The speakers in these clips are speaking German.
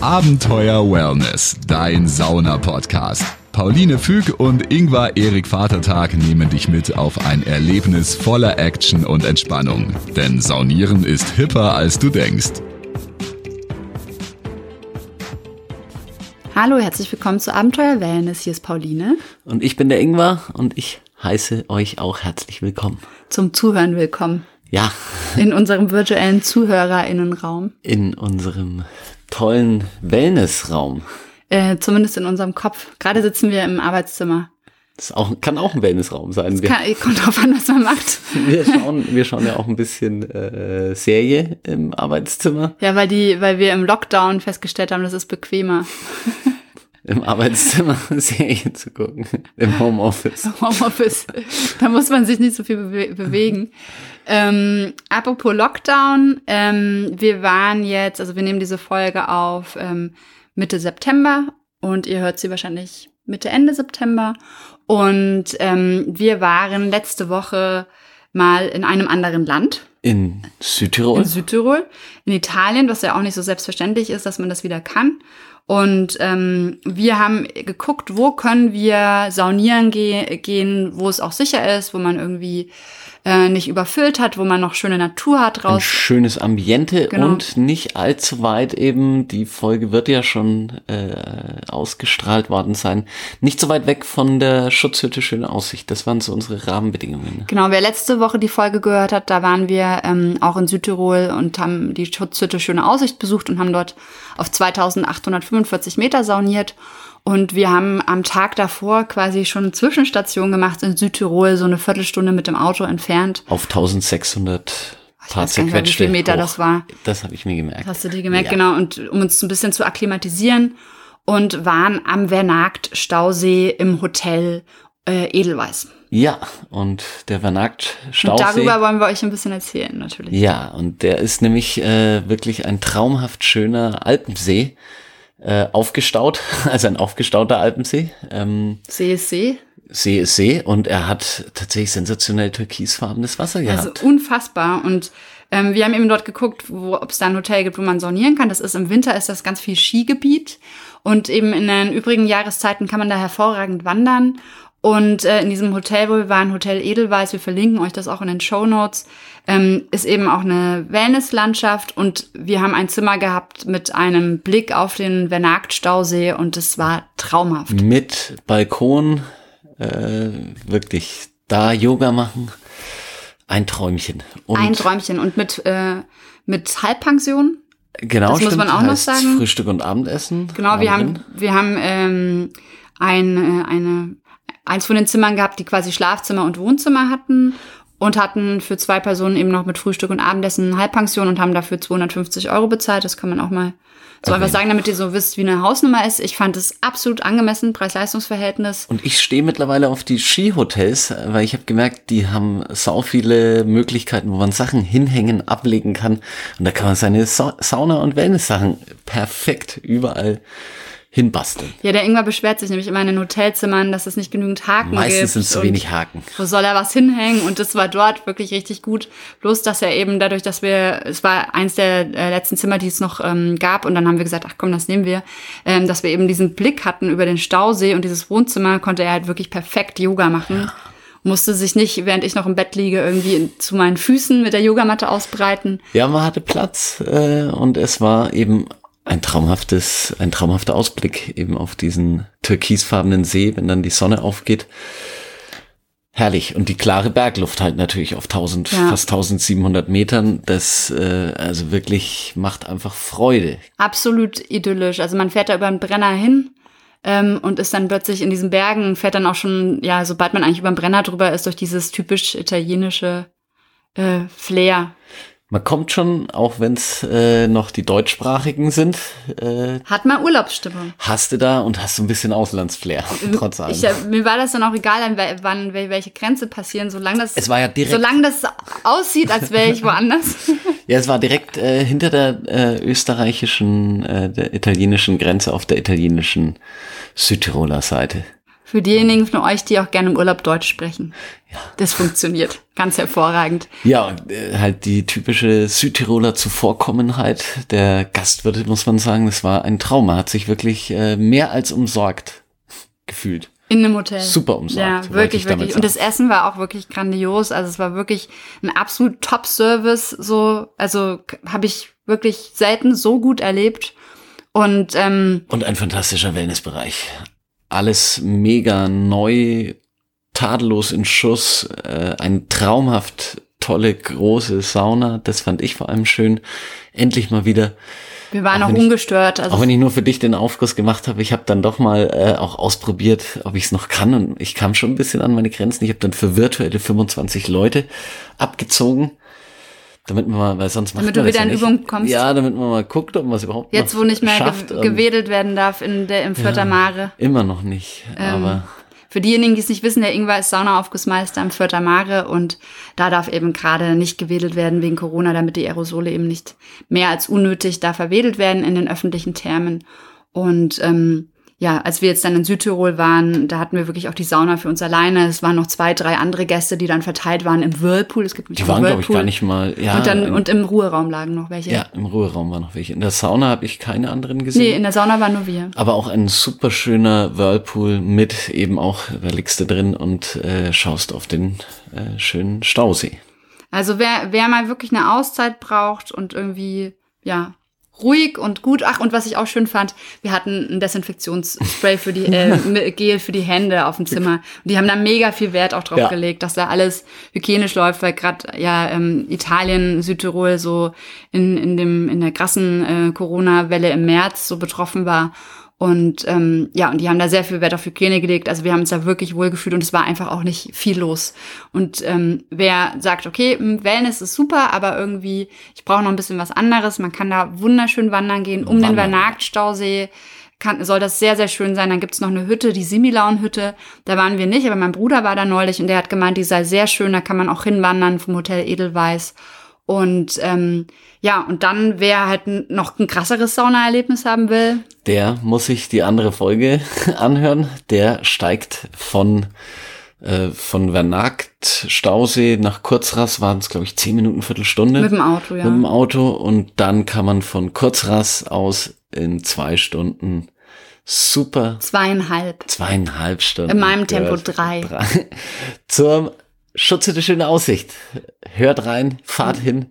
Abenteuer Wellness, dein Sauna-Podcast. Pauline Füg und Ingvar Erik Vatertag nehmen dich mit auf ein Erlebnis voller Action und Entspannung. Denn Saunieren ist hipper, als du denkst. Hallo, herzlich willkommen zu Abenteuer Wellness. Hier ist Pauline. Und ich bin der Ingvar und ich heiße euch auch herzlich willkommen. Zum Zuhören willkommen. Ja. In unserem virtuellen ZuhörerInnenraum. In unserem tollen Wellnessraum. Äh, zumindest in unserem Kopf. Gerade sitzen wir im Arbeitszimmer. Das auch, kann auch ein Wellnessraum sein. Kann, kommt drauf an, was man macht. Wir schauen, wir schauen ja auch ein bisschen äh, Serie im Arbeitszimmer. Ja, weil die, weil wir im Lockdown festgestellt haben, das ist bequemer. Im Arbeitszimmer Serien zu gucken. Im Homeoffice. Homeoffice. Da muss man sich nicht so viel bewe bewegen. Ähm, apropos Lockdown, ähm, wir waren jetzt, also wir nehmen diese Folge auf ähm, Mitte September und ihr hört sie wahrscheinlich Mitte, Ende September. Und ähm, wir waren letzte Woche mal in einem anderen Land. In Südtirol? In Südtirol. In Italien, was ja auch nicht so selbstverständlich ist, dass man das wieder kann. Und ähm, wir haben geguckt, wo können wir saunieren ge gehen, wo es auch sicher ist, wo man irgendwie äh, nicht überfüllt hat, wo man noch schöne Natur hat raus. Ein schönes Ambiente genau. und nicht allzu weit eben, die Folge wird ja schon äh, ausgestrahlt worden sein, nicht so weit weg von der Schutzhütte Schöne Aussicht. Das waren so unsere Rahmenbedingungen. Genau, wer letzte Woche die Folge gehört hat, da waren wir ähm, auch in Südtirol und haben die Schutzhütte Schöne Aussicht besucht und haben dort auf 2845 Meter sauniert. Und wir haben am Tag davor quasi schon eine Zwischenstation gemacht in Südtirol, so eine Viertelstunde mit dem Auto entfernt. Auf 1600 ich paar nicht, wie Meter hoch. das war. Das habe ich mir gemerkt. hast du dir gemerkt, ja. genau. Und um uns ein bisschen zu akklimatisieren und waren am Vernagt Stausee im Hotel äh, Edelweiß. Ja, und der Vernagt Stausee. Und darüber wollen wir euch ein bisschen erzählen, natürlich. Ja, und der ist nämlich äh, wirklich ein traumhaft schöner Alpensee äh, aufgestaut, also ein aufgestauter Alpensee. Ähm, See ist See. See ist See und er hat tatsächlich sensationell türkisfarbenes Wasser gehabt. Also unfassbar und ähm, wir haben eben dort geguckt, ob es da ein Hotel gibt, wo man saunieren kann. Das ist im Winter ist das ganz viel Skigebiet und eben in den übrigen Jahreszeiten kann man da hervorragend wandern und äh, in diesem Hotel, wo wir waren, Hotel Edelweiß, wir verlinken euch das auch in den Show Notes, ähm, ist eben auch eine Wellnesslandschaft und wir haben ein Zimmer gehabt mit einem Blick auf den Vernagt-Stausee und es war traumhaft. Mit Balkon, äh, wirklich da Yoga machen, ein Träumchen. Und ein Träumchen und mit, äh, mit Halbpension. Genau, das stimmt, muss man auch noch sagen. Frühstück und Abendessen. Genau, wir haben, wir haben ähm, ein, äh, eine eins von den Zimmern gehabt, die quasi Schlafzimmer und Wohnzimmer hatten und hatten für zwei Personen eben noch mit Frühstück und Abendessen eine Halbpension und haben dafür 250 Euro bezahlt. Das kann man auch mal so okay. einfach sagen, damit ihr so wisst, wie eine Hausnummer ist. Ich fand es absolut angemessen, Preis-Leistungs-Verhältnis. Und ich stehe mittlerweile auf die Skihotels, weil ich habe gemerkt, die haben sau viele Möglichkeiten, wo man Sachen hinhängen, ablegen kann. Und da kann man seine Sa Sauna- und Wellness-Sachen perfekt überall hinbasteln. Ja, der Ingwer beschwert sich nämlich immer in den Hotelzimmern, dass es nicht genügend Haken Meistens gibt. Meistens sind es zu wenig Haken. Wo soll er was hinhängen? Und das war dort wirklich richtig gut. Bloß, dass er eben dadurch, dass wir, es war eins der äh, letzten Zimmer, die es noch ähm, gab, und dann haben wir gesagt, ach komm, das nehmen wir, ähm, dass wir eben diesen Blick hatten über den Stausee und dieses Wohnzimmer konnte er halt wirklich perfekt Yoga machen. Ja musste sich nicht, während ich noch im Bett liege, irgendwie zu meinen Füßen mit der Yogamatte ausbreiten. Ja, man hatte Platz äh, und es war eben ein traumhaftes, ein traumhafter Ausblick eben auf diesen türkisfarbenen See, wenn dann die Sonne aufgeht. Herrlich. Und die klare Bergluft halt natürlich auf 1000, ja. fast 1700 Metern. Das, äh, also wirklich macht einfach Freude. Absolut idyllisch. Also man fährt da über einen Brenner hin ähm, und ist dann plötzlich in diesen Bergen, fährt dann auch schon, ja, sobald man eigentlich über den Brenner drüber ist, durch dieses typisch italienische äh, Flair. Man kommt schon, auch wenn es äh, noch die deutschsprachigen sind. Äh, Hat man Urlaubsstimmung. Hast du da und hast so ein bisschen Auslandsflair, trotz allem. Ich, äh, mir war das dann auch egal, an wann welche Grenze passieren, solange das, es war ja direkt, solange das aussieht, als wäre ich woanders. ja, es war direkt äh, hinter der äh, österreichischen, äh, der italienischen Grenze auf der italienischen Südtiroler Seite. Für diejenigen von euch, die auch gerne im Urlaub Deutsch sprechen. Ja. Das funktioniert. Ganz hervorragend. Ja, äh, halt die typische Südtiroler Zuvorkommenheit der Gastwirte, muss man sagen. Das war ein Traum. Man hat sich wirklich äh, mehr als umsorgt gefühlt. In einem Hotel. Super umsorgt. Ja, wirklich, wirklich. Und das Essen war auch wirklich grandios. Also es war wirklich ein absolut Top-Service. So, also habe ich wirklich selten so gut erlebt. Und, ähm, und ein fantastischer Wellnessbereich alles mega neu, tadellos in Schuss, äh, ein traumhaft tolle große Sauna, das fand ich vor allem schön. Endlich mal wieder. Wir waren auch, auch ungestört. Ich, also auch wenn ich nur für dich den Aufguss gemacht habe, ich habe dann doch mal äh, auch ausprobiert, ob ich es noch kann und ich kam schon ein bisschen an meine Grenzen. Ich habe dann für virtuelle 25 Leute abgezogen damit man mal, weil sonst damit du wieder in Übung kommst. Ja, damit man mal guckt, ob man es überhaupt Jetzt, wo nicht mehr ge gewedelt werden darf in der, im Vierter ja, Mare. Immer noch nicht, ähm, aber. Für diejenigen, die es nicht wissen, der Ingwer ist Saunaaufgussmeister im Vierter Mare und da darf eben gerade nicht gewedelt werden wegen Corona, damit die Aerosole eben nicht mehr als unnötig da verwedelt werden in den öffentlichen Thermen. Und ähm, ja, als wir jetzt dann in Südtirol waren, da hatten wir wirklich auch die Sauna für uns alleine. Es waren noch zwei, drei andere Gäste, die dann verteilt waren im Whirlpool. Es gibt die waren, glaube ich, gar nicht mal. Ja, und, dann, im, und im Ruheraum lagen noch welche. Ja, im Ruheraum waren noch welche. In der Sauna habe ich keine anderen gesehen. Nee, in der Sauna waren nur wir. Aber auch ein super schöner Whirlpool mit eben auch, da liegst du drin und äh, schaust auf den äh, schönen Stausee. Also wer, wer mal wirklich eine Auszeit braucht und irgendwie, ja, ruhig und gut. Ach, und was ich auch schön fand, wir hatten ein Desinfektionsspray für die, äh, Gel für die Hände auf dem Zimmer. Und die haben da mega viel Wert auch drauf ja. gelegt, dass da alles hygienisch läuft, weil gerade ja ähm, Italien, Südtirol so in, in dem, in der krassen äh, Corona-Welle im März so betroffen war. Und ähm, ja, und die haben da sehr viel Wert auf Hygiene gelegt. Also wir haben uns da wirklich wohlgefühlt und es war einfach auch nicht viel los. Und ähm, wer sagt, okay, Wellness ist super, aber irgendwie, ich brauche noch ein bisschen was anderes, man kann da wunderschön wandern gehen um wandern. den Vernagt-Stausee. Kann, soll das sehr, sehr schön sein. Dann gibt's noch eine Hütte, die Similaun-Hütte. Da waren wir nicht, aber mein Bruder war da neulich und der hat gemeint, die sei sehr schön, da kann man auch hinwandern vom Hotel Edelweiß. Und ähm, ja, und dann, wer halt noch ein krasseres Saunaerlebnis haben will. Der muss sich die andere Folge anhören. Der steigt von, äh, von Vernagt, Stausee nach Kurzras waren es, glaube ich, zehn Minuten, Viertelstunde. Mit dem Auto, ja. Mit dem Auto. Und dann kann man von Kurzras aus in zwei Stunden super. Zweieinhalb. Zweieinhalb Stunden. In meinem Tempo drei. drei. Zum Schutze schöne Aussicht. Hört rein, fahrt hin.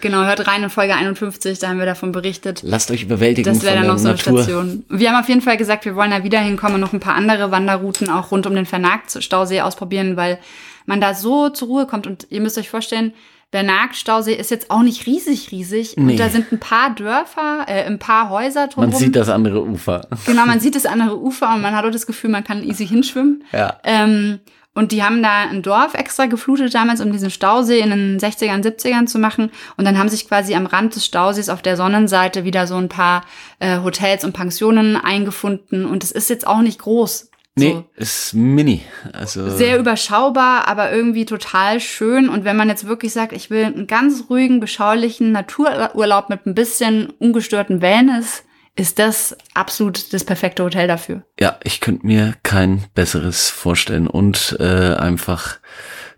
Genau, hört rein in Folge 51, da haben wir davon berichtet. Lasst euch überwältigen. Das wäre dann noch so eine Natur. Station. Wir haben auf jeden Fall gesagt, wir wollen da wieder hinkommen und noch ein paar andere Wanderrouten auch rund um den Vernagt-Stausee ausprobieren, weil man da so zur Ruhe kommt. Und ihr müsst euch vorstellen, der Nagt-Stausee ist jetzt auch nicht riesig, riesig. Nee. Und da sind ein paar Dörfer, äh, ein paar Häuser drumherum. Man sieht das andere Ufer. Genau, man sieht das andere Ufer und man hat auch das Gefühl, man kann easy hinschwimmen. Ja. Ähm, und die haben da ein Dorf extra geflutet damals, um diesen Stausee in den 60ern, 70ern zu machen. Und dann haben sich quasi am Rand des Stausees auf der Sonnenseite wieder so ein paar äh, Hotels und Pensionen eingefunden. Und es ist jetzt auch nicht groß. Nee, so. ist mini. Also sehr überschaubar, aber irgendwie total schön. Und wenn man jetzt wirklich sagt, ich will einen ganz ruhigen, beschaulichen Natururlaub mit ein bisschen ungestörten Wellness, ist das absolut das perfekte Hotel dafür. Ja, ich könnte mir kein besseres vorstellen. Und äh, einfach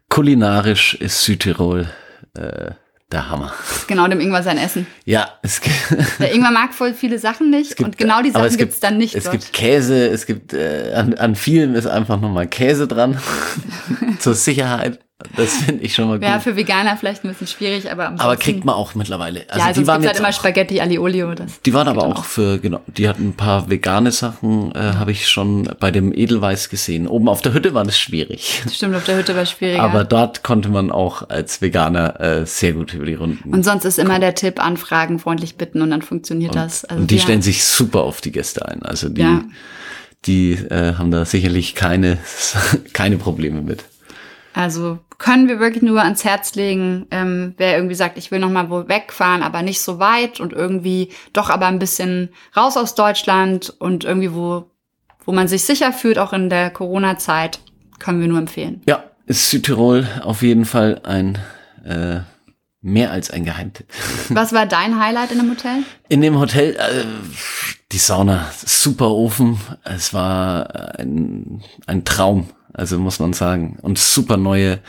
kulinarisch ist Südtirol äh, der Hammer. Genau, dem Ingwer sein Essen. Ja, es Der Ingwer mag voll viele Sachen nicht gibt, und genau die Sachen gibt es dann nicht. Es dort. gibt Käse, es gibt äh, an, an vielen ist einfach nochmal Käse dran zur Sicherheit. Das finde ich schon mal gut. Ja, für Veganer vielleicht ein bisschen schwierig, aber Aber kriegt man auch mittlerweile. Also ja, also die waren halt immer Spaghetti Ali Olio. Das die waren aber auch, auch für, genau, die hatten ein paar vegane Sachen, äh, habe ich schon bei dem Edelweiß gesehen. Oben auf der Hütte war das schwierig. Stimmt, auf der Hütte war es schwieriger. Aber dort konnte man auch als Veganer äh, sehr gut über die Runden. Und sonst ist immer der Tipp, anfragen, freundlich bitten und dann funktioniert und, das. Also und die ja. stellen sich super auf die Gäste ein. Also die, ja. die äh, haben da sicherlich keine, keine Probleme mit. Also können wir wirklich nur ans Herz legen, ähm, wer irgendwie sagt, ich will noch mal wo wegfahren, aber nicht so weit und irgendwie doch aber ein bisschen raus aus Deutschland und irgendwie wo, wo man sich sicher fühlt, auch in der Corona-Zeit, können wir nur empfehlen. Ja, ist Südtirol auf jeden Fall ein äh, mehr als ein Geheimtipp. Was war dein Highlight in dem Hotel? In dem Hotel, äh, die Sauna, super Ofen. Es war ein, ein Traum, also muss man sagen. Und super neue,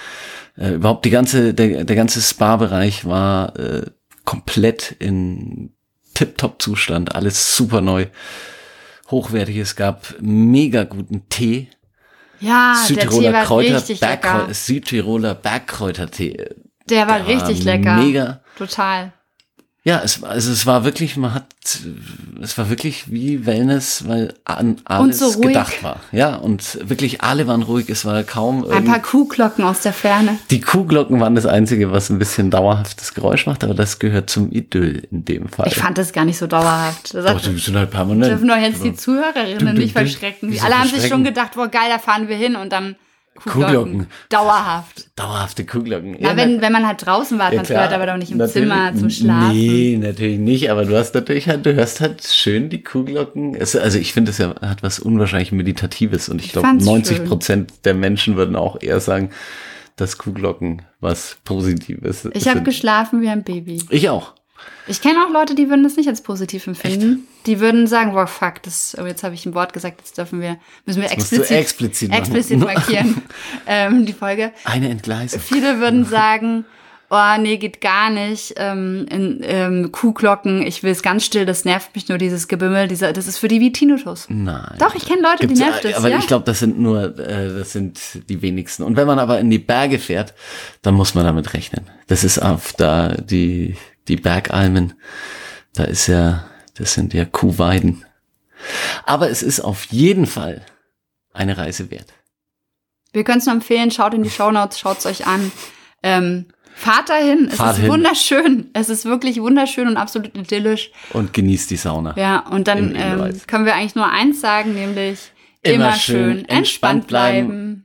äh, überhaupt die ganze, der, der ganze Spa-Bereich war äh, komplett in Tip-Top-Zustand, alles super neu, hochwertig. Es gab mega guten Tee. Ja, Südtiroler der Tee war Kräuter, richtig Bergkreu lecker. Südtiroler Bergkräutertee. Der war der richtig war lecker. mega. Total. Ja, es, also es war wirklich, man hat, es war wirklich wie Wellness, weil an alles so gedacht war. Ja, und wirklich alle waren ruhig. Es war kaum Ein paar Kuhglocken aus der Ferne. Die Kuhglocken waren das Einzige, was ein bisschen dauerhaftes Geräusch macht, aber das gehört zum Idyll in dem Fall. Ich fand das gar nicht so dauerhaft. Das Doch, die sind halt permanent. dürfen doch jetzt die Zuhörerinnen Du, du, nicht du. verschrecken. Wieso Alle haben sich schon gedacht, boah, geil, da fahren wir hin und dann Kuhglocken. Dauerhaft. Dauerhafte Kuhglocken. Na, Ja, wenn, wenn man halt draußen war, ja, man klar. hört aber doch nicht im Zimmer zum Schlafen. Nee, natürlich nicht, aber du hast natürlich halt, du hörst halt schön die Kuhglocken. Es, also ich finde, es ja, hat was unwahrscheinlich Meditatives und ich glaube, fand's 90 Prozent der Menschen würden auch eher sagen, dass Kuhglocken was Positives Ich habe sind. geschlafen wie ein Baby. Ich auch. Ich kenne auch Leute, die würden das nicht als positiv empfinden. Die würden sagen, wow, fuck, das, oh, jetzt habe ich ein Wort gesagt, jetzt dürfen wir, müssen wir explizit, explizit explizit markieren, ähm, die Folge. Eine Entgleisung. Viele würden sagen, oh nee, geht gar nicht, ähm, in, ähm, Kuhglocken, ich will es ganz still, das nervt mich nur, dieses Gebimmel, dieser, das ist für die wie Tinnitus. Nein. Doch, ich kenne Leute, Gibt's, die nervt das, aber ja. ich glaube, das sind nur, äh, das sind die wenigsten. Und wenn man aber in die Berge fährt, dann muss man damit rechnen. Das ist auf da die die Bergalmen. Da ist ja, das sind ja Kuhweiden. Aber es ist auf jeden Fall eine Reise wert. Wir können es nur empfehlen, schaut in die Shownotes, schaut es euch an. Ähm, fahrt dahin, es Fahrt ist hin. wunderschön. Es ist wirklich wunderschön und absolut idyllisch. Und genießt die Sauna. Ja, und dann ähm, können wir eigentlich nur eins sagen, nämlich Immer immer, schön schön, entspannt entspannt bleiben. bleiben.